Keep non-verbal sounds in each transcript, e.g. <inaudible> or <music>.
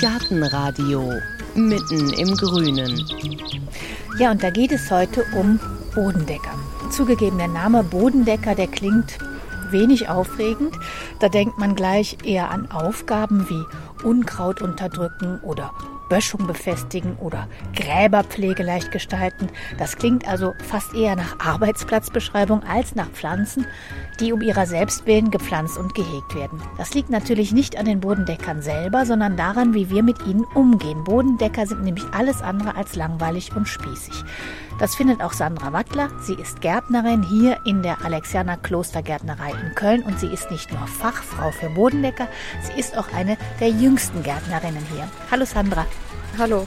Gartenradio mitten im Grünen. Ja, und da geht es heute um Bodendecker. Zugegeben, der Name Bodendecker, der klingt wenig aufregend. Da denkt man gleich eher an Aufgaben wie Unkraut unterdrücken oder Böschung befestigen oder Gräberpflege leicht gestalten. Das klingt also fast eher nach Arbeitsplatzbeschreibung als nach Pflanzen, die um ihrer selbst willen gepflanzt und gehegt werden. Das liegt natürlich nicht an den Bodendeckern selber, sondern daran, wie wir mit ihnen umgehen. Bodendecker sind nämlich alles andere als langweilig und spießig. Das findet auch Sandra Wattler. Sie ist Gärtnerin hier in der Alexianer Klostergärtnerei in Köln und sie ist nicht nur Fachfrau für Bodendecker, sie ist auch eine der jüngsten Gärtnerinnen hier. Hallo Sandra. Hallo.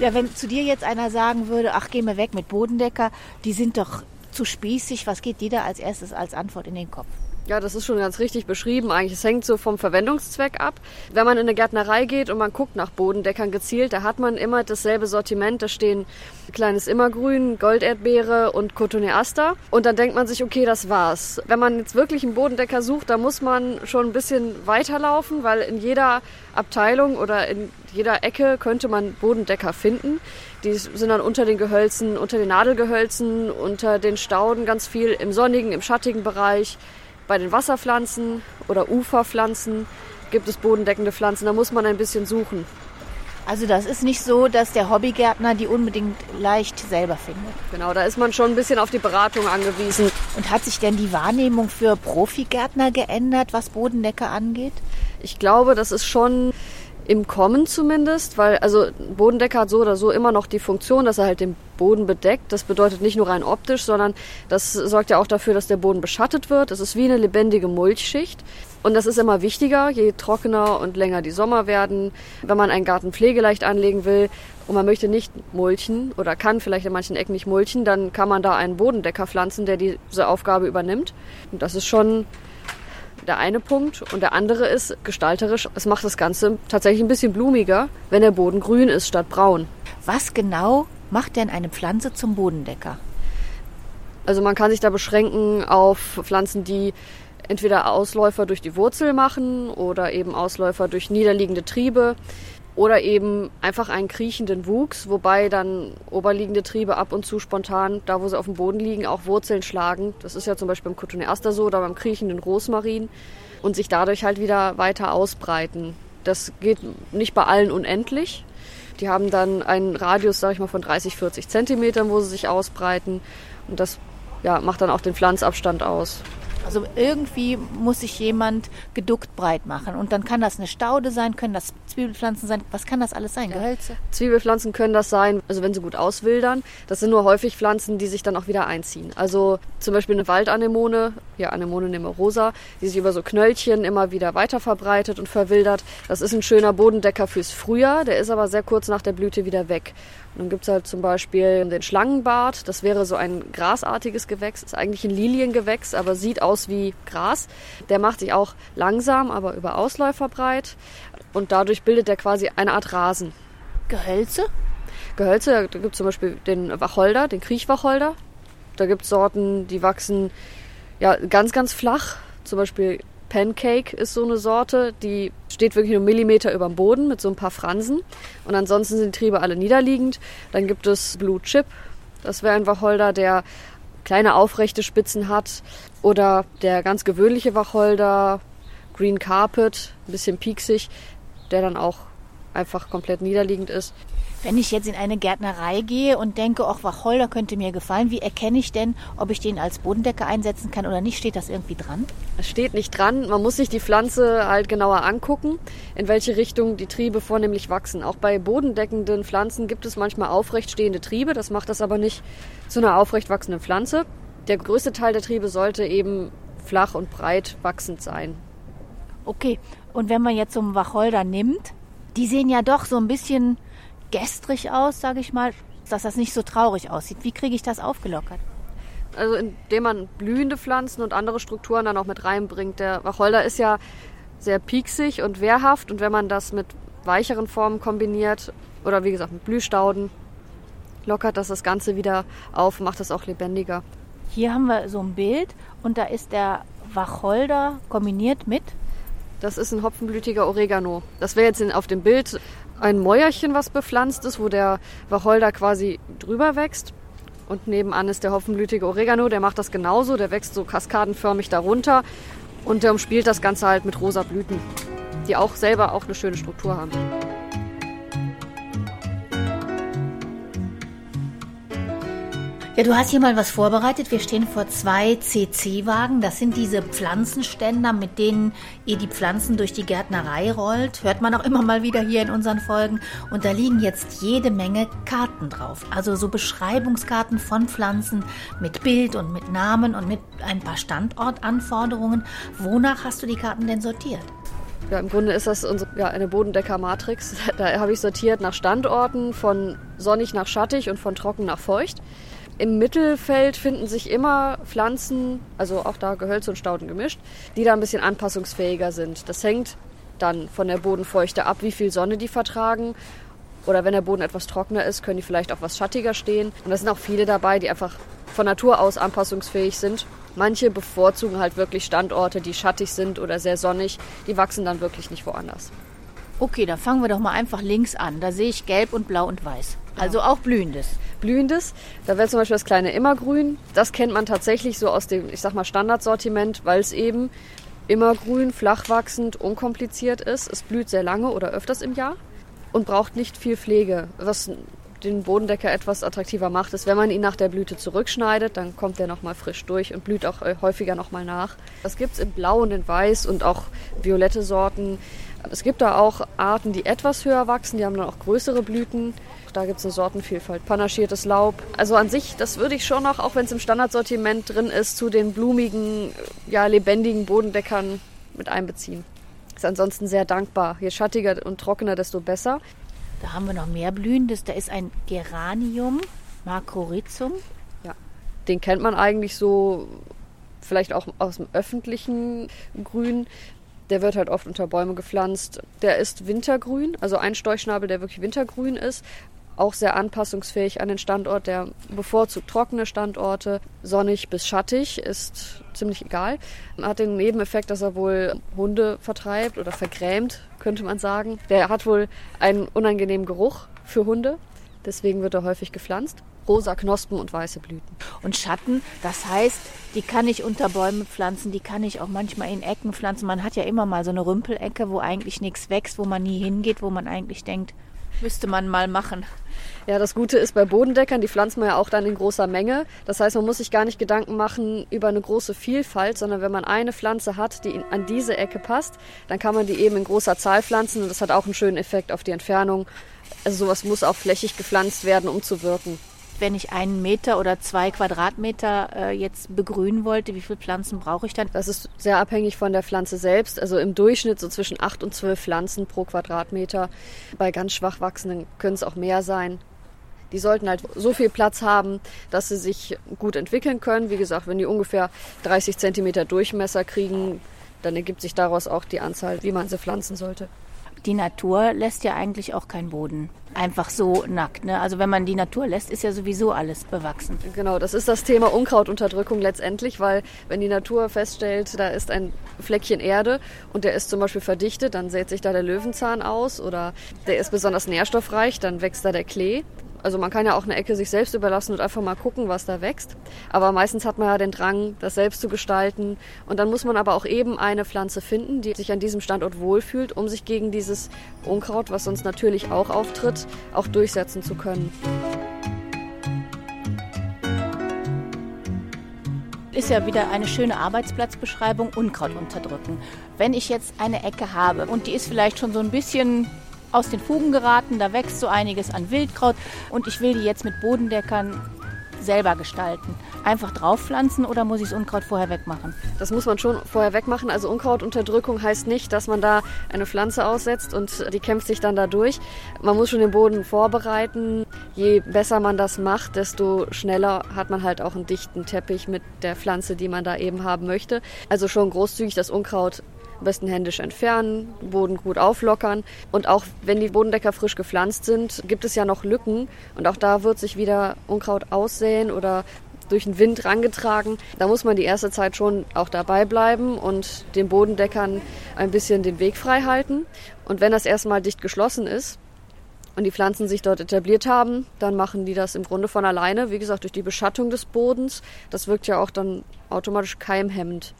Ja, wenn zu dir jetzt einer sagen würde, ach, geh mir weg mit Bodendecker, die sind doch zu spießig, was geht dir da als erstes als Antwort in den Kopf? Ja, das ist schon ganz richtig beschrieben. Eigentlich, es hängt so vom Verwendungszweck ab. Wenn man in eine Gärtnerei geht und man guckt nach Bodendeckern gezielt, da hat man immer dasselbe Sortiment. Da stehen kleines Immergrün, Golderdbeere und Cotoneaster. Und dann denkt man sich, okay, das war's. Wenn man jetzt wirklich einen Bodendecker sucht, da muss man schon ein bisschen weiterlaufen, weil in jeder Abteilung oder in jeder Ecke könnte man Bodendecker finden. Die sind dann unter den Gehölzen, unter den Nadelgehölzen, unter den Stauden ganz viel im sonnigen, im schattigen Bereich. Bei den Wasserpflanzen oder Uferpflanzen gibt es bodendeckende Pflanzen. Da muss man ein bisschen suchen. Also das ist nicht so, dass der Hobbygärtner die unbedingt leicht selber findet. Genau, da ist man schon ein bisschen auf die Beratung angewiesen. Und hat sich denn die Wahrnehmung für Profigärtner geändert, was Bodendecker angeht? Ich glaube, das ist schon im Kommen zumindest, weil also Bodendecker hat so oder so immer noch die Funktion, dass er halt den Boden bedeckt. Das bedeutet nicht nur rein optisch, sondern das sorgt ja auch dafür, dass der Boden beschattet wird. Es ist wie eine lebendige Mulchschicht. Und das ist immer wichtiger, je trockener und länger die Sommer werden. Wenn man einen Garten pflegeleicht anlegen will und man möchte nicht mulchen oder kann vielleicht in manchen Ecken nicht mulchen, dann kann man da einen Bodendecker pflanzen, der diese Aufgabe übernimmt. Und das ist schon der eine Punkt. Und der andere ist gestalterisch. Es macht das Ganze tatsächlich ein bisschen blumiger, wenn der Boden grün ist statt braun. Was genau macht denn eine Pflanze zum Bodendecker? Also man kann sich da beschränken auf Pflanzen, die entweder Ausläufer durch die Wurzel machen oder eben Ausläufer durch niederliegende Triebe oder eben einfach einen kriechenden Wuchs, wobei dann oberliegende Triebe ab und zu spontan, da wo sie auf dem Boden liegen, auch Wurzeln schlagen. Das ist ja zum Beispiel beim Cotoneaster so oder beim kriechenden Rosmarin und sich dadurch halt wieder weiter ausbreiten. Das geht nicht bei allen unendlich. Die haben dann einen Radius, sag ich mal, von 30, 40 Zentimetern, wo sie sich ausbreiten. Und das ja, macht dann auch den Pflanzabstand aus. Also irgendwie muss sich jemand geduckt breit machen. Und dann kann das eine Staude sein, können das Zwiebelpflanzen sein. Was kann das alles sein? Gehölze? Zwiebelpflanzen können das sein, also wenn sie gut auswildern. Das sind nur häufig Pflanzen, die sich dann auch wieder einziehen. Also zum Beispiel eine Waldanemone, ja Anemone nemerosa, die sich über so Knöllchen immer wieder weiter verbreitet und verwildert. Das ist ein schöner Bodendecker fürs Frühjahr, der ist aber sehr kurz nach der Blüte wieder weg. Dann gibt es halt zum Beispiel den Schlangenbart. Das wäre so ein grasartiges Gewächs. Ist eigentlich ein Liliengewächs, aber sieht aus wie Gras. Der macht sich auch langsam, aber über Ausläufer breit. Und dadurch bildet er quasi eine Art Rasen. Gehölze? Gehölze, da gibt es zum Beispiel den Wacholder, den Kriechwacholder. Da gibt es Sorten, die wachsen ja, ganz, ganz flach. Zum Beispiel Pancake ist so eine Sorte, die steht wirklich nur Millimeter über dem Boden mit so ein paar Fransen. Und ansonsten sind die Triebe alle niederliegend. Dann gibt es Blue Chip, das wäre ein Wacholder, der kleine aufrechte Spitzen hat. Oder der ganz gewöhnliche Wacholder, Green Carpet, ein bisschen pieksig, der dann auch einfach komplett niederliegend ist. Wenn ich jetzt in eine Gärtnerei gehe und denke, ach, Wacholder könnte mir gefallen, wie erkenne ich denn, ob ich den als Bodendecker einsetzen kann oder nicht? Steht das irgendwie dran? Es steht nicht dran. Man muss sich die Pflanze halt genauer angucken, in welche Richtung die Triebe vornehmlich wachsen. Auch bei bodendeckenden Pflanzen gibt es manchmal aufrecht stehende Triebe. Das macht das aber nicht zu einer aufrecht wachsenden Pflanze. Der größte Teil der Triebe sollte eben flach und breit wachsend sein. Okay, und wenn man jetzt so einen Wacholder nimmt, die sehen ja doch so ein bisschen gestrig aus, sage ich mal, dass das nicht so traurig aussieht. Wie kriege ich das aufgelockert? Also indem man blühende Pflanzen und andere Strukturen dann auch mit reinbringt. Der Wacholder ist ja sehr pieksig und wehrhaft und wenn man das mit weicheren Formen kombiniert oder wie gesagt mit Blühstauden, lockert das das Ganze wieder auf, macht es auch lebendiger. Hier haben wir so ein Bild und da ist der Wacholder kombiniert mit Das ist ein hopfenblütiger Oregano. Das wäre jetzt auf dem Bild ein Mäuerchen, was bepflanzt ist, wo der Wacholder quasi drüber wächst. Und nebenan ist der hopfenblütige Oregano, der macht das genauso, der wächst so kaskadenförmig darunter und der umspielt das Ganze halt mit rosa Blüten, die auch selber auch eine schöne Struktur haben. Ja, du hast hier mal was vorbereitet. Wir stehen vor zwei CC-Wagen. Das sind diese Pflanzenständer, mit denen ihr die Pflanzen durch die Gärtnerei rollt. Hört man auch immer mal wieder hier in unseren Folgen. Und da liegen jetzt jede Menge Karten drauf. Also so Beschreibungskarten von Pflanzen mit Bild und mit Namen und mit ein paar Standortanforderungen. Wonach hast du die Karten denn sortiert? Ja, im Grunde ist das unsere, ja, eine Bodendecker-Matrix. <laughs> Da habe ich sortiert nach Standorten, von sonnig nach schattig und von trocken nach feucht. Im Mittelfeld finden sich immer Pflanzen, also auch da Gehölze und Stauden gemischt, die da ein bisschen anpassungsfähiger sind. Das hängt dann von der Bodenfeuchte ab, wie viel Sonne die vertragen. Oder wenn der Boden etwas trockener ist, können die vielleicht auch was schattiger stehen. Und da sind auch viele dabei, die einfach von Natur aus anpassungsfähig sind. Manche bevorzugen halt wirklich Standorte, die schattig sind oder sehr sonnig. Die wachsen dann wirklich nicht woanders. Okay, dann fangen wir doch mal einfach links an. Da sehe ich gelb und blau und weiß. Also auch blühendes. Blühendes. Da wäre zum Beispiel das kleine Immergrün. Das kennt man tatsächlich so aus dem, ich sag mal, Standardsortiment, weil es eben immergrün, flach wachsend, unkompliziert ist. Es blüht sehr lange oder öfters im Jahr und braucht nicht viel Pflege. Was den Bodendecker etwas attraktiver macht, ist, wenn man ihn nach der Blüte zurückschneidet, dann kommt er nochmal frisch durch und blüht auch äh, häufiger nochmal nach. Das gibt es in Blau und in Weiß und auch violette Sorten. Es gibt da auch Arten, die etwas höher wachsen, die haben dann auch größere Blüten. Da gibt es eine Sortenvielfalt. Panaschiertes Laub. Also an sich, das würde ich schon noch, auch wenn es im Standardsortiment drin ist, zu den blumigen, ja, lebendigen Bodendeckern mit einbeziehen. Ist ansonsten sehr dankbar. Je schattiger und trockener, desto besser. Da haben wir noch mehr Blühendes. Da ist ein Geranium, Macrorhizum. Ja, den kennt man eigentlich so vielleicht auch aus dem öffentlichen Grün. Der wird halt oft unter Bäume gepflanzt. Der ist wintergrün, also ein Storchschnabel, der wirklich wintergrün ist auch sehr anpassungsfähig an den Standort. Der bevorzugt trockene Standorte, sonnig bis schattig, ist ziemlich egal. Hat den Nebeneffekt, dass er wohl Hunde vertreibt oder vergrämt, könnte man sagen. Der hat wohl einen unangenehmen Geruch für Hunde, deswegen wird er häufig gepflanzt. Rosa Knospen und weiße Blüten. Und Schatten, das heißt, die kann ich unter Bäume pflanzen, die kann ich auch manchmal in Ecken pflanzen. Man hat ja immer mal so eine Rümpelecke, wo eigentlich nichts wächst, wo man nie hingeht, wo man eigentlich denkt, müsste man mal machen. Ja, das Gute ist bei Bodendeckern, die pflanzt man ja auch dann in großer Menge. Das heißt, man muss sich gar nicht Gedanken machen über eine große Vielfalt, sondern wenn man eine Pflanze hat, die an diese Ecke passt, dann kann man die eben in großer Zahl pflanzen und das hat auch einen schönen Effekt auf die Entfernung. Also sowas muss auch flächig gepflanzt werden, um zu wirken wenn ich einen Meter oder zwei Quadratmeter äh, jetzt begrünen wollte, wie viele Pflanzen brauche ich dann? Das ist sehr abhängig von der Pflanze selbst. Also im Durchschnitt so zwischen acht und zwölf Pflanzen pro Quadratmeter. Bei ganz schwach wachsenden können es auch mehr sein. Die sollten halt so viel Platz haben, dass sie sich gut entwickeln können. Wie gesagt, wenn die ungefähr 30 Zentimeter Durchmesser kriegen, dann ergibt sich daraus auch die Anzahl, wie man sie pflanzen sollte die Natur lässt ja eigentlich auch keinen Boden. Einfach so nackt. Ne? Also wenn man die Natur lässt, ist ja sowieso alles bewachsen. Genau, das ist das Thema Unkrautunterdrückung letztendlich, weil wenn die Natur feststellt, da ist ein Fleckchen Erde und der ist zum Beispiel verdichtet, dann sät sich da der Löwenzahn aus oder der ist besonders nährstoffreich, dann wächst da der Klee. Also man kann ja auch eine Ecke sich selbst überlassen und einfach mal gucken, was da wächst. Aber meistens hat man ja den Drang, das selbst zu gestalten. Und dann muss man aber auch eben eine Pflanze finden, die sich an diesem Standort wohlfühlt, um sich gegen dieses Unkraut, was sonst natürlich auch auftritt, auch durchsetzen zu können. ist ja wieder eine schöne Arbeitsplatzbeschreibung, Unkraut unterdrücken. Wenn ich jetzt eine Ecke habe und die ist vielleicht schon so ein bisschen aus den Fugen geraten. Da wächst so einiges an Wildkraut und ich will die jetzt mit Bodendeckern selber gestalten. Einfach draufpflanzen oder muss ich das Unkraut vorher wegmachen? Das muss man schon vorher wegmachen. Also Unkrautunterdrückung heißt nicht, dass man da eine Pflanze aussetzt und die kämpft sich dann da durch. Man muss schon den Boden vorbereiten. Je besser man das macht, desto schneller hat man halt auch einen dichten Teppich mit der Pflanze, die man da eben haben möchte. Also schon großzügig das Unkraut am besten händisch entfernen, Boden gut auflockern. Und auch wenn die Bodendecker frisch gepflanzt sind, gibt es ja noch Lücken. Und auch da wird sich wieder Unkraut aussäen oder durch den Wind rangetragen. Da muss man die erste Zeit schon auch dabei bleiben und den Bodendeckern ein bisschen den Weg frei halten. Und wenn das erstmal dicht geschlossen ist, und die Pflanzen sich dort etabliert haben, dann machen die das im Grunde von alleine. Wie gesagt, durch die Beschattung des Bodens. Das wirkt ja auch dann automatisch keimhemmend.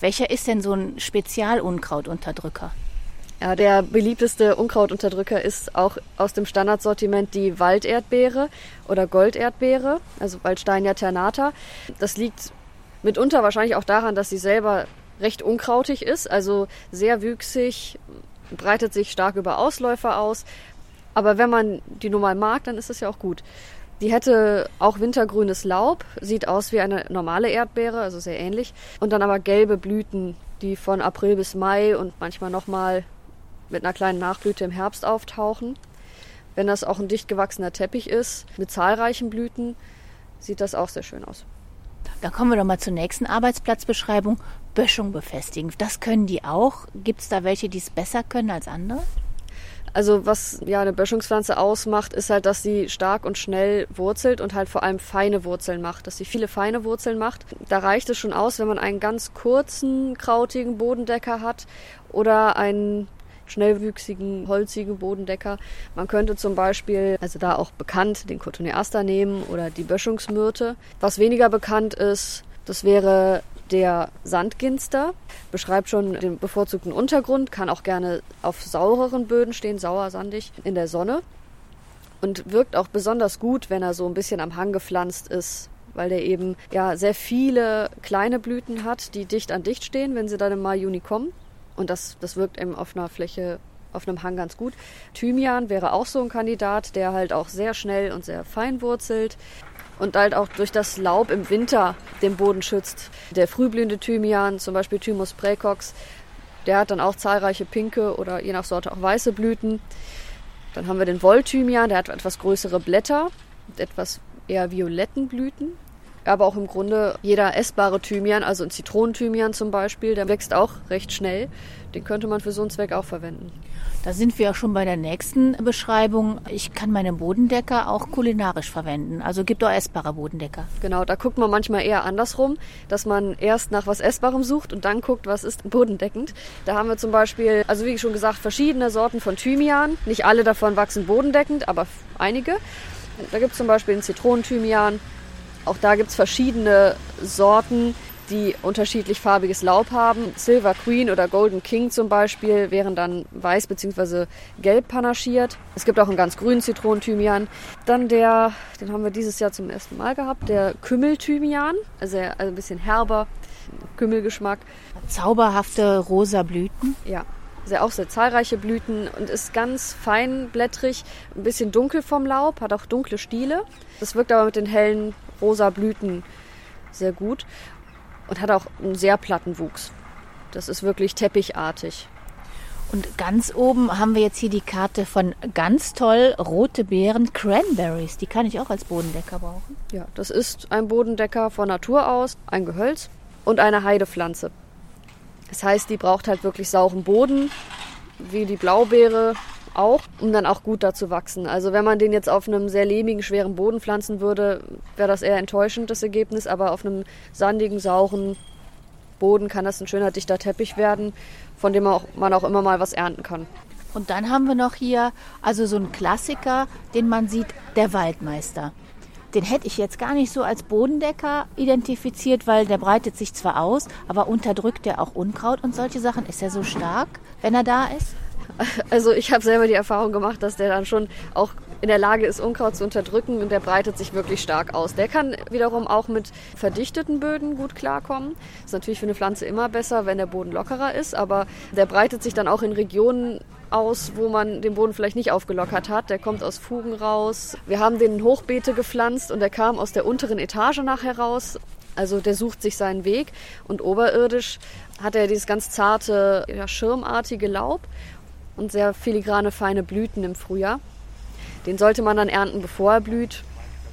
Welcher ist denn so ein Spezialunkrautunterdrücker? Ja, der beliebteste Unkrautunterdrücker ist auch aus dem Standardsortiment die Walderdbeere oder Golderdbeere, also Waldsteinia ternata. Das liegt mitunter wahrscheinlich auch daran, dass sie selber recht unkrautig ist, also sehr wüchsig, breitet sich stark über Ausläufer aus. Aber wenn man die nun mal mag, dann ist es ja auch gut. Die hätte auch wintergrünes Laub, sieht aus wie eine normale Erdbeere, also sehr ähnlich. Und dann aber gelbe Blüten, die von April bis Mai und manchmal nochmal mit einer kleinen Nachblüte im Herbst auftauchen. Wenn das auch ein dicht gewachsener Teppich ist, mit zahlreichen Blüten, sieht das auch sehr schön aus. Da kommen wir doch mal zur nächsten Arbeitsplatzbeschreibung. Böschung befestigen. Das können die auch. Gibt es da welche, die es besser können als andere? Also was ja eine Böschungspflanze ausmacht, ist halt, dass sie stark und schnell wurzelt und halt vor allem feine Wurzeln macht, dass sie viele feine Wurzeln macht. Da reicht es schon aus, wenn man einen ganz kurzen, krautigen Bodendecker hat oder einen schnellwüchsigen, holzigen Bodendecker. Man könnte zum Beispiel, also da auch bekannt, den Cotoneaster nehmen oder die Böschungsmyrte. Was weniger bekannt ist, das wäre der Sandginster beschreibt schon den bevorzugten Untergrund, kann auch gerne auf saureren Böden stehen, sauer, sandig, in der Sonne. Und wirkt auch besonders gut, wenn er so ein bisschen am Hang gepflanzt ist, weil der eben ja sehr viele kleine Blüten hat, die dicht an dicht stehen, wenn sie dann im Mai, Juni kommen. Und das, das wirkt eben auf einer Fläche, auf einem Hang ganz gut. Thymian wäre auch so ein Kandidat, der halt auch sehr schnell und sehr fein wurzelt und halt auch durch das Laub im Winter den Boden schützt. Der frühblühende Thymian, zum Beispiel Thymus praecox, der hat dann auch zahlreiche pinke oder je nach Sorte auch weiße Blüten. Dann haben wir den Wollthymian, der hat etwas größere Blätter mit etwas eher violetten Blüten. Aber auch im Grunde jeder essbare Thymian, also ein Zitronenthymian zum Beispiel, der wächst auch recht schnell. Den könnte man für so einen Zweck auch verwenden. Da sind wir auch schon bei der nächsten Beschreibung. Ich kann meine Bodendecker auch kulinarisch verwenden. Also gibt auch essbare Bodendecker. Genau, da guckt man manchmal eher andersrum, dass man erst nach was Essbarem sucht und dann guckt, was ist bodendeckend. Da haben wir zum Beispiel, also wie schon gesagt, verschiedene Sorten von Thymian. Nicht alle davon wachsen bodendeckend, aber einige. Da gibt es zum Beispiel den Zitronenthymian. Auch da gibt es verschiedene Sorten, die unterschiedlich farbiges Laub haben. Silver Queen oder Golden King zum Beispiel wären dann weiß bzw. gelb panaschiert. Es gibt auch einen ganz grünen Zitronenthymian. Dann der, den haben wir dieses Jahr zum ersten Mal gehabt, der Kümmelthymian, also, also ein bisschen herber, Kümmelgeschmack. Zauberhafte rosa Blüten. Ja, sehr, auch sehr zahlreiche Blüten und ist ganz feinblättrig, ein bisschen dunkel vom Laub, hat auch dunkle Stiele. Das wirkt aber mit den hellen rosa Blüten sehr gut und hat auch einen sehr platten Wuchs. Das ist wirklich teppichartig. Und ganz oben haben wir jetzt hier die Karte von ganz toll rote Beeren, Cranberries. Die kann ich auch als Bodendecker brauchen. Ja, das ist ein Bodendecker von Natur aus, ein Gehölz und eine Heidepflanze. Das heißt, die braucht halt wirklich sauren Boden, wie die Blaubeere auch, um dann auch gut da zu wachsen. Also wenn man den jetzt auf einem sehr lehmigen, schweren Boden pflanzen würde, wäre das eher enttäuschend, das Ergebnis. Aber auf einem sandigen, sauren Boden kann das ein schöner, dichter Teppich werden, von dem man auch, man auch immer mal was ernten kann. Und dann haben wir noch hier also so einen Klassiker, den man sieht, der Waldmeister. Den hätte ich jetzt gar nicht so als Bodendecker identifiziert, weil der breitet sich zwar aus, aber unterdrückt er auch Unkraut und solche Sachen. Ist er so stark, wenn er da ist? Also ich habe selber die Erfahrung gemacht, dass der dann schon auch in der Lage ist, Unkraut zu unterdrücken und der breitet sich wirklich stark aus. Der kann wiederum auch mit verdichteten Böden gut klarkommen. Ist natürlich für eine Pflanze immer besser, wenn der Boden lockerer ist, aber der breitet sich dann auch in Regionen aus, wo man den Boden vielleicht nicht aufgelockert hat. Der kommt aus Fugen raus. Wir haben den Hochbeete gepflanzt und der kam aus der unteren Etage nachher raus. Also der sucht sich seinen Weg und oberirdisch hat er dieses ganz zarte, ja, schirmartige Laub und sehr filigrane, feine Blüten im Frühjahr. Den sollte man dann ernten, bevor er blüht.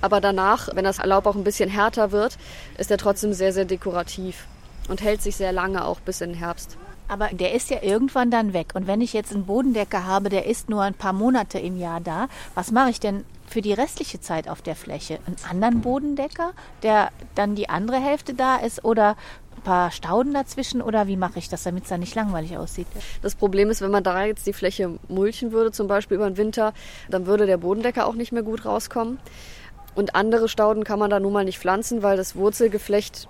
Aber danach, wenn das Laub auch ein bisschen härter wird, ist er trotzdem sehr, sehr dekorativ und hält sich sehr lange auch bis in den Herbst. Aber der ist ja irgendwann dann weg. Und wenn ich jetzt einen Bodendecker habe, der ist nur ein paar Monate im Jahr da, was mache ich denn für die restliche Zeit auf der Fläche? Einen anderen Bodendecker, der dann die andere Hälfte da ist oder ein paar Stauden dazwischen oder wie mache ich das, damit es dann nicht langweilig aussieht? Das Problem ist, wenn man da jetzt die Fläche mulchen würde, zum Beispiel über den Winter, dann würde der Bodendecker auch nicht mehr gut rauskommen. Und andere Stauden kann man da nun mal nicht pflanzen, weil das Wurzelgeflecht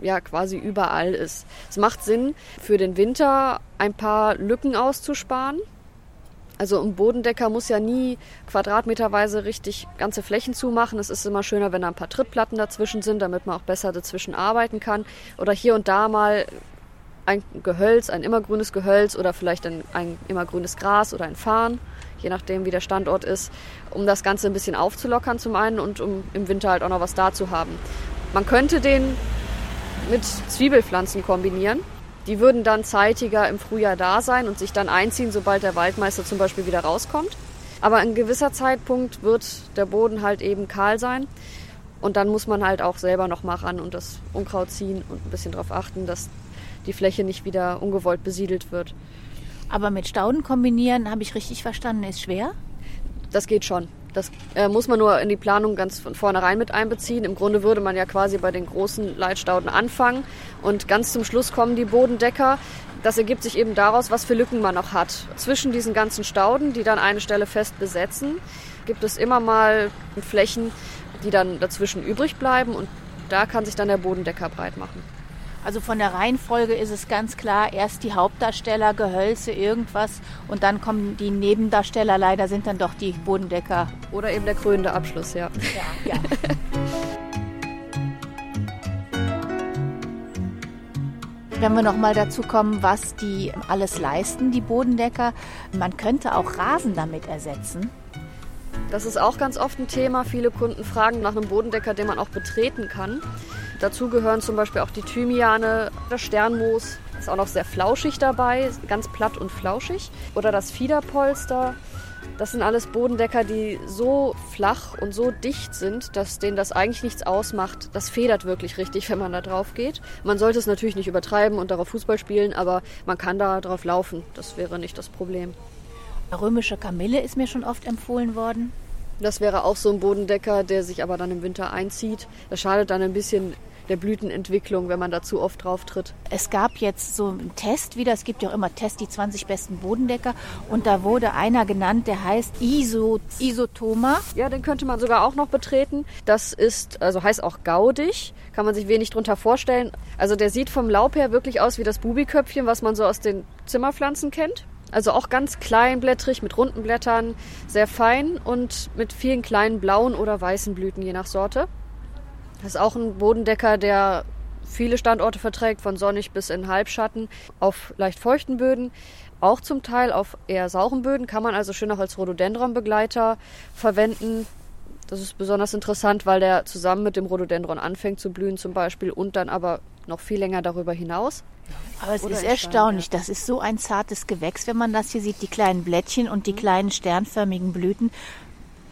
ja quasi überall ist. Es macht Sinn, für den Winter ein paar Lücken auszusparen. Also ein Bodendecker muss ja nie quadratmeterweise richtig ganze Flächen zumachen. Es ist immer schöner, wenn da ein paar Trittplatten dazwischen sind, damit man auch besser dazwischen arbeiten kann. Oder hier und da mal ein Gehölz, ein immergrünes Gehölz oder vielleicht ein, ein immergrünes Gras oder ein Farn, je nachdem wie der Standort ist, um das Ganze ein bisschen aufzulockern zum einen und um im Winter halt auch noch was da zu haben. Man könnte den mit Zwiebelpflanzen kombinieren. Die würden dann zeitiger im Frühjahr da sein und sich dann einziehen, sobald der Waldmeister zum Beispiel wieder rauskommt. Aber ein gewisser Zeitpunkt wird der Boden halt eben kahl sein. Und dann muss man halt auch selber noch mal ran und das Unkraut ziehen und ein bisschen darauf achten, dass die Fläche nicht wieder ungewollt besiedelt wird. Aber mit Stauden kombinieren, habe ich richtig verstanden, ist schwer? Das geht schon. Das äh, muss man nur in die Planung ganz von vornherein mit einbeziehen. Im Grunde würde man ja quasi bei den großen Leitstauden anfangen und ganz zum Schluss kommen die Bodendecker. Das ergibt sich eben daraus, was für Lücken man noch hat. Zwischen diesen ganzen Stauden, die dann eine Stelle fest besetzen, gibt es immer mal Flächen, die dann dazwischen übrig bleiben und da kann sich dann der Bodendecker breit machen. Also von der Reihenfolge ist es ganz klar, erst die Hauptdarsteller, Gehölze, irgendwas und dann kommen die Nebendarsteller, leider sind dann doch die Bodendecker. Oder eben der krönende Abschluss, ja. Ja, ja. <laughs> Wenn wir noch mal dazu kommen, was die alles leisten, die Bodendecker, man könnte auch Rasen damit ersetzen. Das ist auch ganz oft ein Thema. Viele Kunden fragen nach einem Bodendecker, den man auch betreten kann. Dazu gehören zum Beispiel auch die Thymiane, das Sternmoos, ist auch noch sehr flauschig dabei, ganz platt und flauschig. Oder das Fiederpolster. Das sind alles Bodendecker, die so flach und so dicht sind, dass denen das eigentlich nichts ausmacht. Das federt wirklich richtig, wenn man da drauf geht. Man sollte es natürlich nicht übertreiben und darauf Fußball spielen, aber man kann da drauf laufen. Das wäre nicht das Problem. Römische Kamille ist mir schon oft empfohlen worden. Das wäre auch so ein Bodendecker, der sich aber dann im Winter einzieht. Das schadet dann ein bisschen der Blütenentwicklung, wenn man da zu oft drauf tritt. Es gab jetzt so einen Test wieder, es gibt ja auch immer Tests, die 20 besten Bodendecker und da wurde einer genannt, der heißt Iso, Isotoma. Ja, den könnte man sogar auch noch betreten. Das ist, also heißt auch gaudig, kann man sich wenig drunter vorstellen. Also der sieht vom Laub her wirklich aus wie das Bubiköpfchen, was man so aus den Zimmerpflanzen kennt. Also auch ganz kleinblättrig mit runden Blättern, sehr fein und mit vielen kleinen blauen oder weißen Blüten je nach Sorte. Das ist auch ein Bodendecker, der viele Standorte verträgt, von sonnig bis in Halbschatten, auf leicht feuchten Böden, auch zum Teil auf eher sauren Böden, kann man also schön auch als Rhododendron-Begleiter verwenden. Das ist besonders interessant, weil der zusammen mit dem Rhododendron anfängt zu blühen zum Beispiel und dann aber noch viel länger darüber hinaus. Aber es Oder ist erstaunlich, Stein, ja. das ist so ein zartes Gewächs, wenn man das hier sieht, die kleinen Blättchen und die mhm. kleinen sternförmigen Blüten.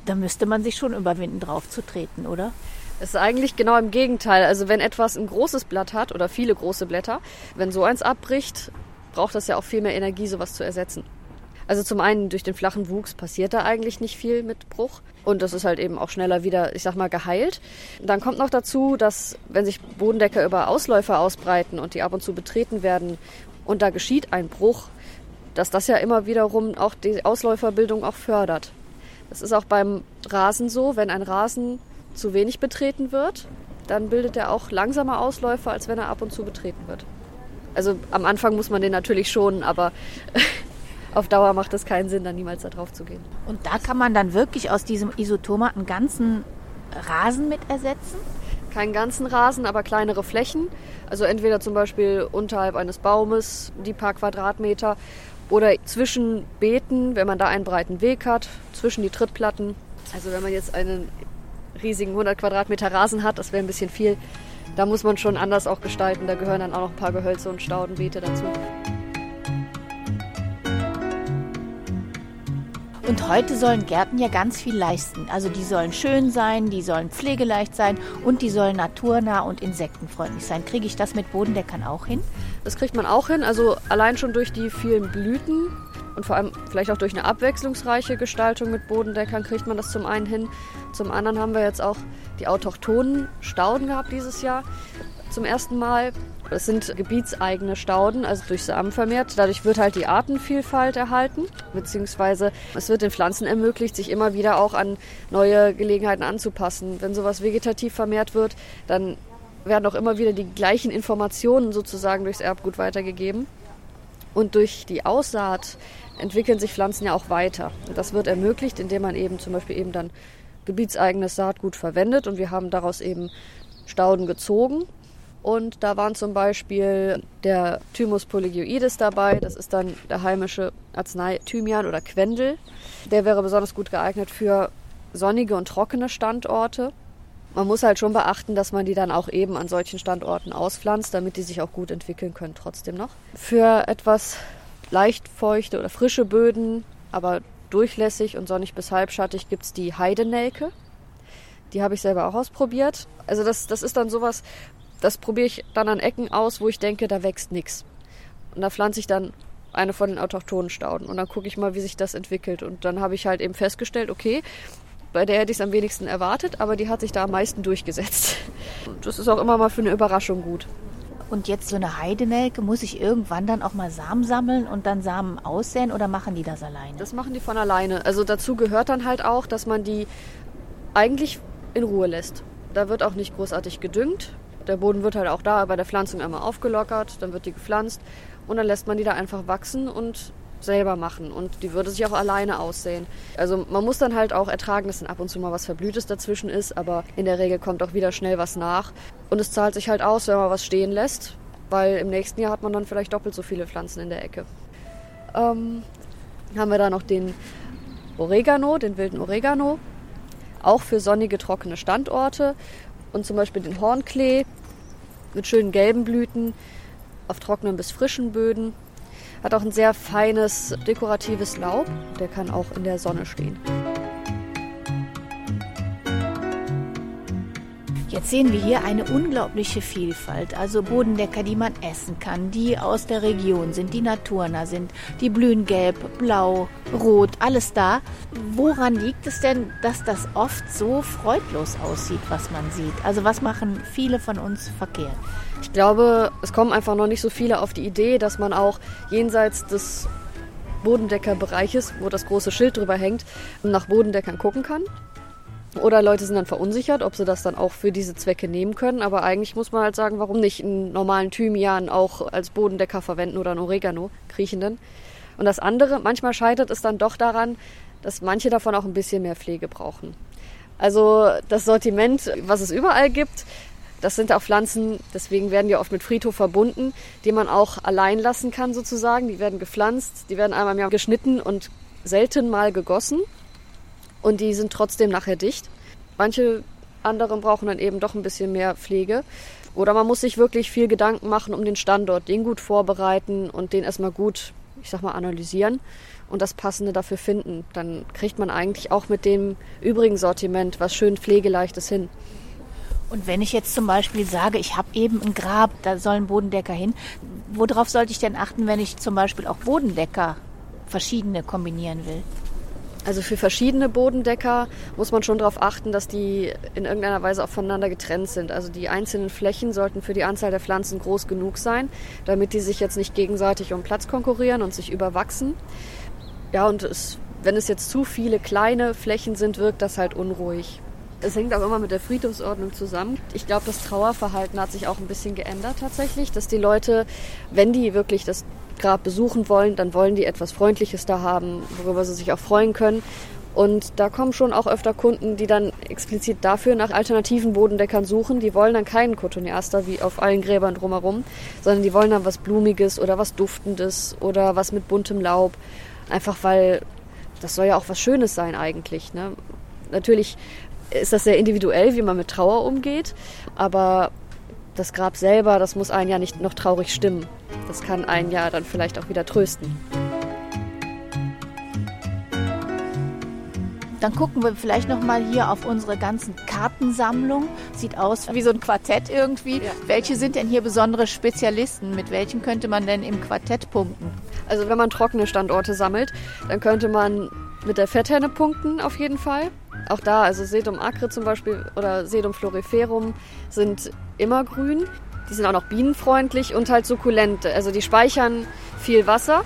Da müsste man sich schon überwinden, drauf zu treten, oder? Es ist eigentlich genau im Gegenteil. Also wenn etwas ein großes Blatt hat oder viele große Blätter, wenn so eins abbricht, braucht das ja auch viel mehr Energie, sowas zu ersetzen. Also zum einen durch den flachen Wuchs passiert da eigentlich nicht viel mit Bruch und das ist halt eben auch schneller wieder, ich sag mal, geheilt. Dann kommt noch dazu, dass wenn sich Bodendecker über Ausläufer ausbreiten und die ab und zu betreten werden und da geschieht ein Bruch, dass das ja immer wiederum auch die Ausläuferbildung auch fördert. Das ist auch beim Rasen so, wenn ein Rasen zu wenig betreten wird, dann bildet er auch langsamer Ausläufer, als wenn er ab und zu betreten wird. Also am Anfang muss man den natürlich schonen, aber <laughs> auf Dauer macht es keinen Sinn, dann niemals da drauf zu gehen. Und da kann man dann wirklich aus diesem Isotoma einen ganzen Rasen mit ersetzen? Keinen ganzen Rasen, aber kleinere Flächen. Also entweder zum Beispiel unterhalb eines Baumes, die paar Quadratmeter, oder zwischen Beeten, wenn man da einen breiten Weg hat, zwischen die Trittplatten. Also wenn man jetzt einen riesigen 100 Quadratmeter Rasen hat, das wäre ein bisschen viel. Da muss man schon anders auch gestalten. Da gehören dann auch noch ein paar Gehölze und Staudenbeete dazu. Und heute sollen Gärten ja ganz viel leisten. Also die sollen schön sein, die sollen pflegeleicht sein und die sollen naturnah und insektenfreundlich sein. Kriege ich das mit Bodendeckern auch hin? Das kriegt man auch hin. Also allein schon durch die vielen Blüten und vor allem vielleicht auch durch eine abwechslungsreiche Gestaltung mit Bodendeckern kriegt man das zum einen hin. Zum anderen haben wir jetzt auch die autochthonen Stauden gehabt dieses Jahr zum ersten Mal. Es sind gebietseigene Stauden, also durch Samen vermehrt. Dadurch wird halt die Artenvielfalt erhalten, beziehungsweise es wird den Pflanzen ermöglicht, sich immer wieder auch an neue Gelegenheiten anzupassen. Wenn sowas vegetativ vermehrt wird, dann werden auch immer wieder die gleichen Informationen sozusagen durchs Erbgut weitergegeben. Und durch die Aussaat entwickeln sich Pflanzen ja auch weiter. Das wird ermöglicht, indem man eben zum Beispiel eben dann gebietseigenes Saatgut verwendet. Und wir haben daraus eben Stauden gezogen und da waren zum Beispiel der Thymus polygioides dabei. Das ist dann der heimische Arznei Thymian oder Quendel. Der wäre besonders gut geeignet für sonnige und trockene Standorte. Man muss halt schon beachten, dass man die dann auch eben an solchen Standorten auspflanzt, damit die sich auch gut entwickeln können trotzdem noch. Für etwas leicht feuchte oder frische Böden, aber durchlässig und sonnig bis halbschattig gibt es die Heidenelke. Die habe ich selber auch ausprobiert. Also das, das ist dann sowas, das probiere ich dann an Ecken aus, wo ich denke, da wächst nichts. Und da pflanze ich dann eine von den autochthonen Stauden und dann gucke ich mal, wie sich das entwickelt. Und dann habe ich halt eben festgestellt, okay, bei der hätte ich es am wenigsten erwartet, aber die hat sich da am meisten durchgesetzt. <laughs> Und das ist auch immer mal für eine Überraschung gut. Und jetzt so eine Heidenelke, muss ich irgendwann dann auch mal Samen sammeln und dann Samen aussäen oder machen die das alleine? Das machen die von alleine. Also dazu gehört dann halt auch, dass man die eigentlich in Ruhe lässt. Da wird auch nicht großartig gedüngt der Boden wird halt auch da bei der Pflanzung einmal aufgelockert, dann wird die gepflanzt und dann lässt man die da einfach wachsen und selber machen und die würde sich auch alleine aussehen. Also man muss dann halt auch ertragen, dass dann ab und zu mal was Verblühtes dazwischen ist, aber in der Regel kommt auch wieder schnell was nach und es zahlt sich halt aus, wenn man was stehen lässt, weil im nächsten Jahr hat man dann vielleicht doppelt so viele Pflanzen in der Ecke. Ähm, haben wir da noch den Oregano, den wilden Oregano, auch für sonnige, trockene Standorte und zum Beispiel den Hornklee mit schönen gelben Blüten auf trockenen bis frischen Böden. Hat auch ein sehr feines dekoratives Laub. Der kann auch in der Sonne stehen. Sehen wir hier eine unglaubliche Vielfalt, also Bodendecker, die man essen kann, die aus der Region sind, die naturnah sind, die blühen gelb, blau, rot, alles da. Woran liegt es denn, dass das oft so freudlos aussieht, was man sieht? Also was machen viele von uns verkehrt? Ich glaube, es kommen einfach noch nicht so viele auf die Idee, dass man auch jenseits des Bodendeckerbereiches, wo das große Schild drüber hängt, nach Bodendeckern gucken kann. Oder Leute sind dann verunsichert, ob sie das dann auch für diese Zwecke nehmen können. Aber eigentlich muss man halt sagen, warum nicht einen normalen Thymian auch als Bodendecker verwenden oder einen Oregano, kriechenden. Und das andere, manchmal scheitert es dann doch daran, dass manche davon auch ein bisschen mehr Pflege brauchen. Also das Sortiment, was es überall gibt, das sind auch Pflanzen, deswegen werden die oft mit Friedhof verbunden, die man auch allein lassen kann sozusagen. Die werden gepflanzt, die werden einmal im Jahr geschnitten und selten mal gegossen und die sind trotzdem nachher dicht. Manche anderen brauchen dann eben doch ein bisschen mehr Pflege. Oder man muss sich wirklich viel Gedanken machen um den Standort, den gut vorbereiten und den erstmal gut, ich sag mal, analysieren und das Passende dafür finden. Dann kriegt man eigentlich auch mit dem übrigen Sortiment was schön pflegeleichtes hin. Und wenn ich jetzt zum Beispiel sage, ich habe eben ein Grab, da soll ein Bodendecker hin, worauf sollte ich denn achten, wenn ich zum Beispiel auch Bodendecker verschiedene kombinieren will? Also für verschiedene Bodendecker muss man schon darauf achten, dass die in irgendeiner Weise auch voneinander getrennt sind. Also die einzelnen Flächen sollten für die Anzahl der Pflanzen groß genug sein, damit die sich jetzt nicht gegenseitig um Platz konkurrieren und sich überwachsen. Ja, und es, wenn es jetzt zu viele kleine Flächen sind, wirkt das halt unruhig. Es hängt auch immer mit der Friedhofsordnung zusammen. Ich glaube, das Trauerverhalten hat sich auch ein bisschen geändert tatsächlich, dass die Leute, wenn die wirklich das Grab besuchen wollen, dann wollen die etwas Freundliches da haben, worüber sie sich auch freuen können. Und da kommen schon auch öfter Kunden, die dann explizit dafür nach alternativen Bodendeckern suchen. Die wollen dann keinen Cotoneaster wie auf allen Gräbern drumherum, sondern die wollen dann was Blumiges oder was Duftendes oder was mit buntem Laub. Einfach weil das soll ja auch was Schönes sein eigentlich. Ne? Natürlich ist das sehr individuell, wie man mit Trauer umgeht, aber das Grab selber, das muss einen ja nicht noch traurig stimmen. Das kann einen ja dann vielleicht auch wieder trösten. Dann gucken wir vielleicht noch mal hier auf unsere ganzen Kartensammlung. Sieht aus wie so ein Quartett irgendwie. Ja. Welche sind denn hier besondere Spezialisten? Mit welchen könnte man denn im Quartett punkten? Also wenn man trockene Standorte sammelt, dann könnte man mit der Fetthenne punkten auf jeden Fall. Auch da, also Sedum acre zum Beispiel oder Sedum floriferum sind immer grün. Die sind auch noch bienenfreundlich und halt sukkulent. Also die speichern viel Wasser.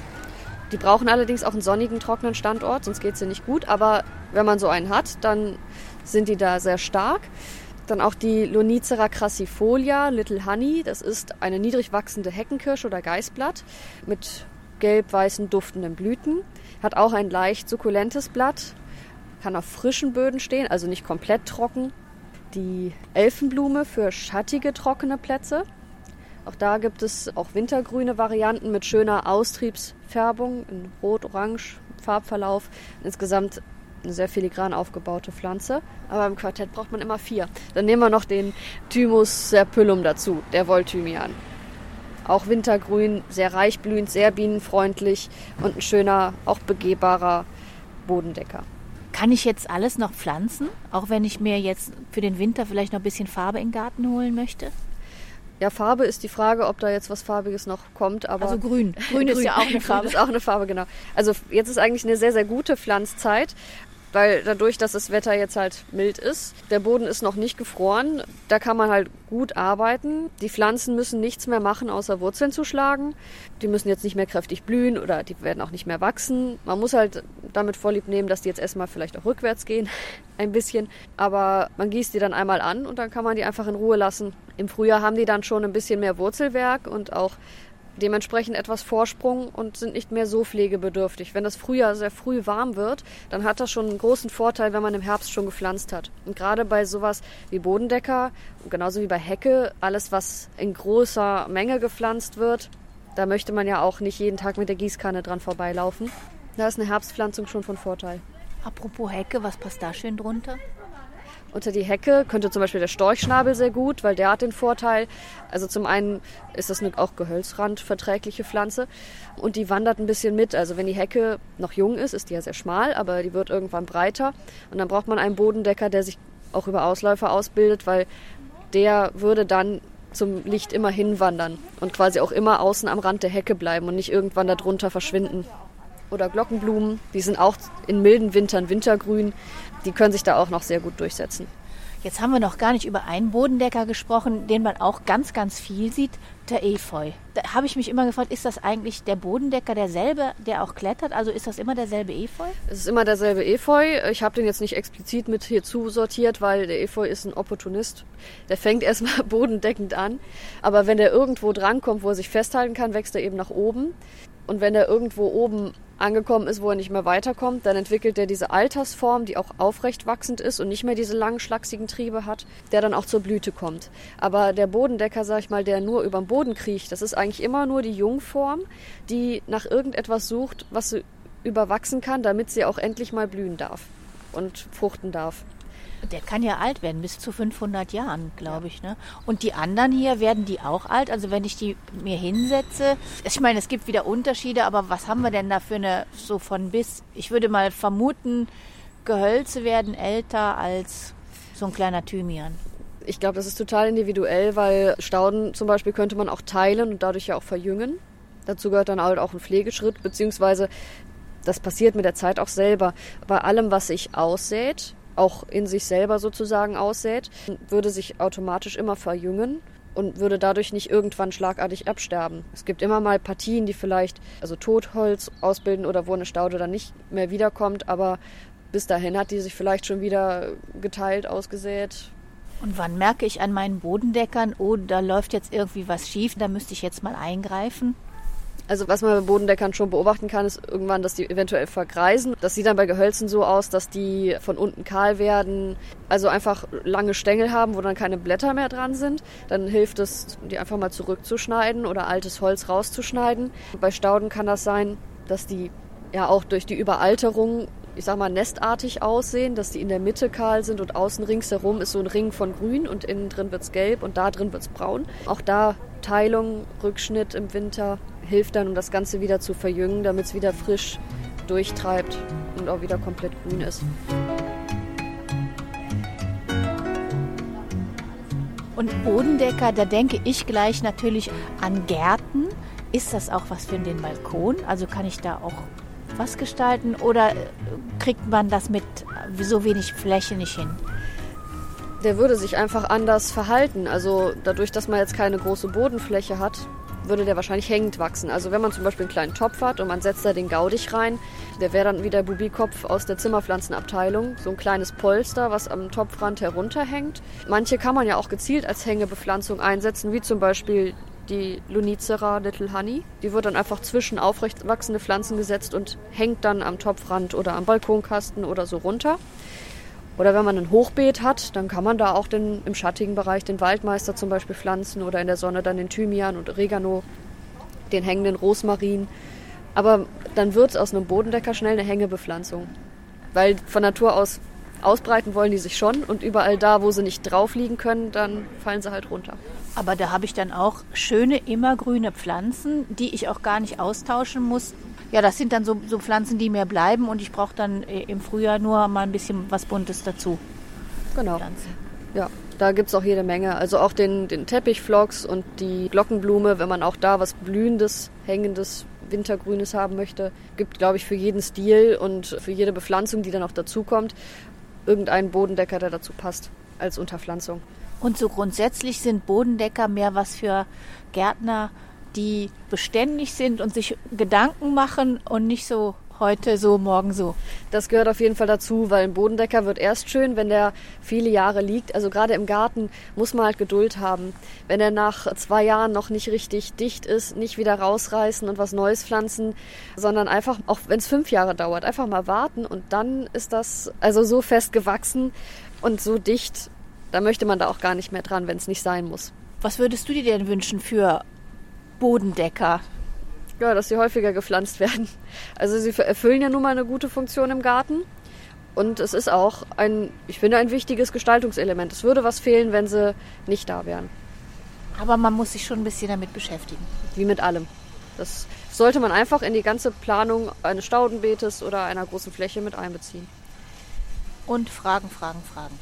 Die brauchen allerdings auch einen sonnigen, trockenen Standort, sonst geht es ja nicht gut. Aber wenn man so einen hat, dann sind die da sehr stark. Dann auch die Lonicera crassifolia, Little Honey. Das ist eine niedrig wachsende Heckenkirsche oder Geißblatt mit gelb-weißen duftenden Blüten. Hat auch ein leicht sukkulentes Blatt. Kann auf frischen Böden stehen, also nicht komplett trocken. Die Elfenblume für schattige, trockene Plätze. Auch da gibt es auch wintergrüne Varianten mit schöner Austriebsfärbung in Rot-Orange Farbverlauf. Insgesamt eine sehr filigran aufgebaute Pflanze. Aber im Quartett braucht man immer vier. Dann nehmen wir noch den Thymus serpyllum dazu, der Wollthymian. Auch wintergrün, sehr reichblühend, sehr bienenfreundlich und ein schöner, auch begehbarer Bodendecker. Kann ich jetzt alles noch pflanzen, auch wenn ich mir jetzt für den Winter vielleicht noch ein bisschen Farbe in den Garten holen möchte? Ja, Farbe ist die Frage, ob da jetzt was Farbiges noch kommt. Aber also grün. Grün, <laughs> grün ist ja auch eine Farbe. <laughs> Grün ist auch eine Farbe, genau. Also jetzt ist eigentlich eine sehr, sehr gute Pflanzzeit weil dadurch, dass das Wetter jetzt halt mild ist, der Boden ist noch nicht gefroren, da kann man halt gut arbeiten. Die Pflanzen müssen nichts mehr machen, außer Wurzeln zu schlagen. Die müssen jetzt nicht mehr kräftig blühen oder die werden auch nicht mehr wachsen. Man muss halt damit vorlieb nehmen, dass die jetzt erstmal vielleicht auch rückwärts gehen, <laughs> ein bisschen. Aber man gießt die dann einmal an und dann kann man die einfach in Ruhe lassen. Im Frühjahr haben die dann schon ein bisschen mehr Wurzelwerk und auch dementsprechend etwas Vorsprung und sind nicht mehr so pflegebedürftig. Wenn das Frühjahr sehr früh warm wird, dann hat das schon einen großen Vorteil, wenn man im Herbst schon gepflanzt hat. Und gerade bei sowas wie Bodendecker, genauso wie bei Hecke, alles was in großer Menge gepflanzt wird, da möchte man ja auch nicht jeden Tag mit der Gießkanne dran vorbeilaufen. Da ist eine Herbstpflanzung schon von Vorteil. Apropos Hecke, was passt da schön drunter? Unter die Hecke könnte zum Beispiel der Storchschnabel sehr gut, weil der hat den Vorteil, also zum einen ist das eine auch gehölzrandverträgliche Pflanze und die wandert ein bisschen mit. Also wenn die Hecke noch jung ist, ist die ja sehr schmal, aber die wird irgendwann breiter. Und dann braucht man einen Bodendecker, der sich auch über Ausläufer ausbildet, weil der würde dann zum Licht immer hinwandern und quasi auch immer außen am Rand der Hecke bleiben und nicht irgendwann darunter verschwinden oder Glockenblumen. Die sind auch in milden Wintern wintergrün. Die können sich da auch noch sehr gut durchsetzen. Jetzt haben wir noch gar nicht über einen Bodendecker gesprochen, den man auch ganz, ganz viel sieht, der Efeu. Da habe ich mich immer gefragt, ist das eigentlich der Bodendecker derselbe, der auch klettert? Also ist das immer derselbe Efeu? Es ist immer derselbe Efeu. Ich habe den jetzt nicht explizit mit hier zusortiert, weil der Efeu ist ein Opportunist. Der fängt <laughs> erstmal bodendeckend an. Aber wenn der irgendwo drankommt, wo er sich festhalten kann, wächst er eben nach oben. Und wenn er irgendwo oben angekommen ist, wo er nicht mehr weiterkommt, dann entwickelt er diese Altersform, die auch aufrecht wachsend ist und nicht mehr diese langen, schlachsigen Triebe hat, der dann auch zur Blüte kommt. Aber der Bodendecker, sag ich mal, der nur über den Boden kriecht, das ist eigentlich immer nur die Jungform, die nach irgendetwas sucht, was sie überwachsen kann, damit sie auch endlich mal blühen darf und fruchten darf. Der kann ja alt werden, bis zu 500 Jahren, glaube ich. Ne? Und die anderen hier, werden die auch alt? Also wenn ich die mir hinsetze, ich meine, es gibt wieder Unterschiede, aber was haben wir denn da für eine, so von bis? Ich würde mal vermuten, Gehölze werden älter als so ein kleiner Thymian. Ich glaube, das ist total individuell, weil Stauden zum Beispiel könnte man auch teilen und dadurch ja auch verjüngen. Dazu gehört dann halt auch ein Pflegeschritt, beziehungsweise das passiert mit der Zeit auch selber. Bei allem, was sich aussät, auch in sich selber sozusagen aussät, würde sich automatisch immer verjüngen und würde dadurch nicht irgendwann schlagartig absterben. Es gibt immer mal Partien, die vielleicht also Totholz ausbilden oder wo eine Staude dann nicht mehr wiederkommt, aber bis dahin hat die sich vielleicht schon wieder geteilt, ausgesät. Und wann merke ich an meinen Bodendeckern, oh, da läuft jetzt irgendwie was schief, da müsste ich jetzt mal eingreifen? Also was man bei Bodendeckern schon beobachten kann, ist irgendwann, dass die eventuell vergreisen. Das sieht dann bei Gehölzen so aus, dass die von unten kahl werden, also einfach lange Stängel haben, wo dann keine Blätter mehr dran sind. Dann hilft es, die einfach mal zurückzuschneiden oder altes Holz rauszuschneiden. Bei Stauden kann das sein, dass die ja auch durch die Überalterung ich sag mal, nestartig aussehen, dass die in der Mitte kahl sind und außen ringsherum ist so ein Ring von grün und innen drin wird's gelb und da drin wird's braun. Auch da Teilung, Rückschnitt im Winter hilft dann, um das Ganze wieder zu verjüngen, damit es wieder frisch durchtreibt und auch wieder komplett grün ist. Und Bodendecker, da denke ich gleich natürlich an Gärten. Ist das auch was für den Balkon? Also kann ich da auch was gestalten oder äh, kriegt man das mit so wenig Fläche nicht hin? Der würde sich einfach anders verhalten. Also dadurch, dass man jetzt keine große Bodenfläche hat, würde der wahrscheinlich hängend wachsen. Also wenn man zum Beispiel einen kleinen Topf hat und man setzt da den Gaudich rein, der wäre dann wie der Bubikopf aus der Zimmerpflanzenabteilung. So ein kleines Polster, was am Topfrand herunterhängt. Manche kann man ja auch gezielt als Hängebepflanzung einsetzen, wie zum Beispiel die Lunicera Little Honey. Die wird dann einfach zwischen aufrecht wachsende Pflanzen gesetzt und hängt dann am Topfrand oder am Balkonkasten oder so runter. Oder wenn man ein Hochbeet hat, dann kann man da auch den, im schattigen Bereich den Waldmeister zum Beispiel pflanzen oder in der Sonne dann den Thymian und Oregano, den hängenden Rosmarin. Aber dann wird es aus einem Bodendecker schnell eine Hängebepflanzung. Weil von Natur aus ausbreiten wollen die sich schon und überall da, wo sie nicht drauf liegen können, dann fallen sie halt runter. Aber da habe ich dann auch schöne immergrüne Pflanzen, die ich auch gar nicht austauschen muss, ja, das sind dann so, so Pflanzen, die mir bleiben und ich brauche dann äh, im Frühjahr nur mal ein bisschen was Buntes dazu. Genau. Pflanzen. Ja, da gibt es auch jede Menge. Also auch den, den Teppichflocks und die Glockenblume, wenn man auch da was Blühendes, Hängendes, Wintergrünes haben möchte. Gibt, glaube ich, für jeden Stil und für jede Bepflanzung, die dann auch dazukommt, irgendeinen Bodendecker, der dazu passt als Unterpflanzung. Und so grundsätzlich sind Bodendecker mehr was für Gärtner die beständig sind und sich Gedanken machen und nicht so heute so, morgen so. Das gehört auf jeden Fall dazu, weil ein Bodendecker wird erst schön, wenn der viele Jahre liegt. Also gerade im Garten muss man halt Geduld haben. Wenn er nach zwei Jahren noch nicht richtig dicht ist, nicht wieder rausreißen und was Neues pflanzen, sondern einfach, auch wenn es fünf Jahre dauert, einfach mal warten und dann ist das also so fest gewachsen und so dicht, da möchte man da auch gar nicht mehr dran, wenn es nicht sein muss. Was würdest du dir denn wünschen für Bodendecker. Ja, dass sie häufiger gepflanzt werden. Also sie erfüllen ja nun mal eine gute Funktion im Garten. Und es ist auch ein, ich finde, ein wichtiges Gestaltungselement. Es würde was fehlen, wenn sie nicht da wären. Aber man muss sich schon ein bisschen damit beschäftigen. Wie mit allem. Das sollte man einfach in die ganze Planung eines Staudenbeetes oder einer großen Fläche mit einbeziehen. Und Fragen, Fragen, Fragen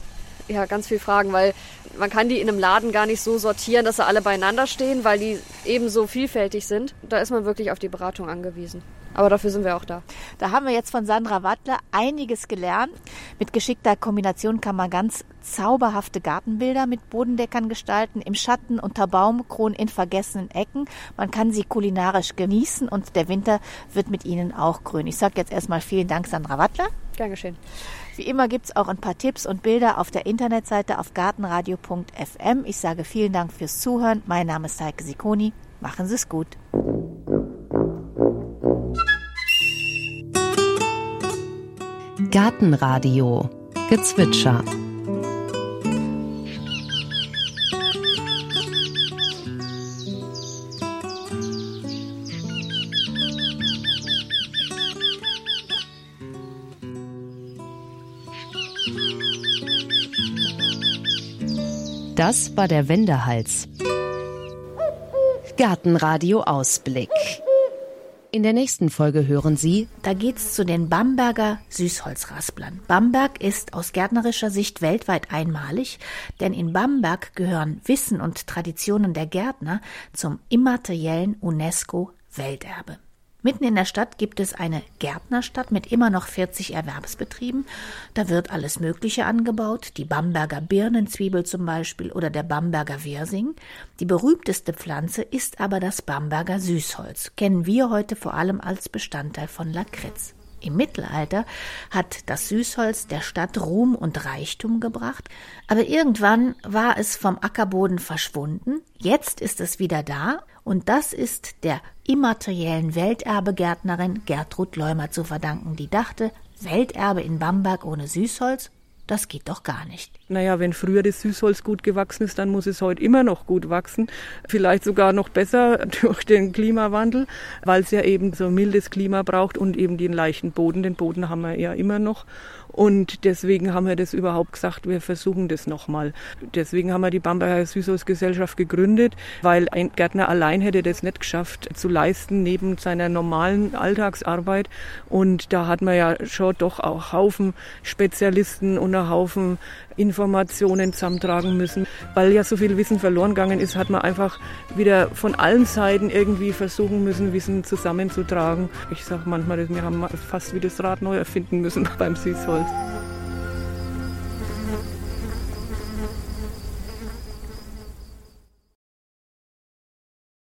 ja, ganz viel Fragen, weil man kann die in einem Laden gar nicht so sortieren, dass sie alle beieinander stehen, weil die eben so vielfältig sind. Da ist man wirklich auf die Beratung angewiesen. Aber dafür sind wir auch da. Da haben wir jetzt von Sandra Wattler einiges gelernt. Mit geschickter Kombination kann man ganz zauberhafte Gartenbilder mit Bodendeckern gestalten, im Schatten, unter Baumkronen, in vergessenen Ecken. Man kann sie kulinarisch genießen und der Winter wird mit ihnen auch grün. Ich sage jetzt erstmal vielen Dank, Sandra Wattler. Gern geschehen. Wie immer gibt es auch ein paar Tipps und Bilder auf der Internetseite auf gartenradio.fm. Ich sage vielen Dank fürs Zuhören. Mein Name ist Heike Sikoni. Machen Sie es gut. Gartenradio Gezwitscher Das war der Wendehals. Gartenradio Ausblick. In der nächsten Folge hören Sie, da geht's zu den Bamberger Süßholzrasplern. Bamberg ist aus gärtnerischer Sicht weltweit einmalig, denn in Bamberg gehören Wissen und Traditionen der Gärtner zum immateriellen UNESCO Welterbe. Mitten in der Stadt gibt es eine Gärtnerstadt mit immer noch 40 Erwerbsbetrieben. Da wird alles Mögliche angebaut, die Bamberger Birnenzwiebel zum Beispiel oder der Bamberger Wirsing. Die berühmteste Pflanze ist aber das Bamberger Süßholz, kennen wir heute vor allem als Bestandteil von Lakritz. Im Mittelalter hat das Süßholz der Stadt Ruhm und Reichtum gebracht, aber irgendwann war es vom Ackerboden verschwunden, jetzt ist es wieder da und das ist der immateriellen Welterbegärtnerin Gertrud Leumer zu verdanken, die dachte, Welterbe in Bamberg ohne Süßholz das geht doch gar nicht. Naja, wenn früher das Süßholz gut gewachsen ist, dann muss es heute immer noch gut wachsen. Vielleicht sogar noch besser <laughs> durch den Klimawandel, weil es ja eben so mildes Klima braucht und eben den leichten Boden. Den Boden haben wir ja immer noch. Und deswegen haben wir das überhaupt gesagt, wir versuchen das nochmal. Deswegen haben wir die Bamberger Süßholzgesellschaft gegründet, weil ein Gärtner allein hätte das nicht geschafft zu leisten neben seiner normalen Alltagsarbeit. Und da hat man ja schon doch auch Haufen Spezialisten und riesiger Haufen Informationen zusammentragen müssen. Weil ja so viel Wissen verloren gegangen ist, hat man einfach wieder von allen Seiten irgendwie versuchen müssen, Wissen zusammenzutragen. Ich sage manchmal, wir haben fast wie das Rad neu erfinden müssen <laughs> beim Süßholz.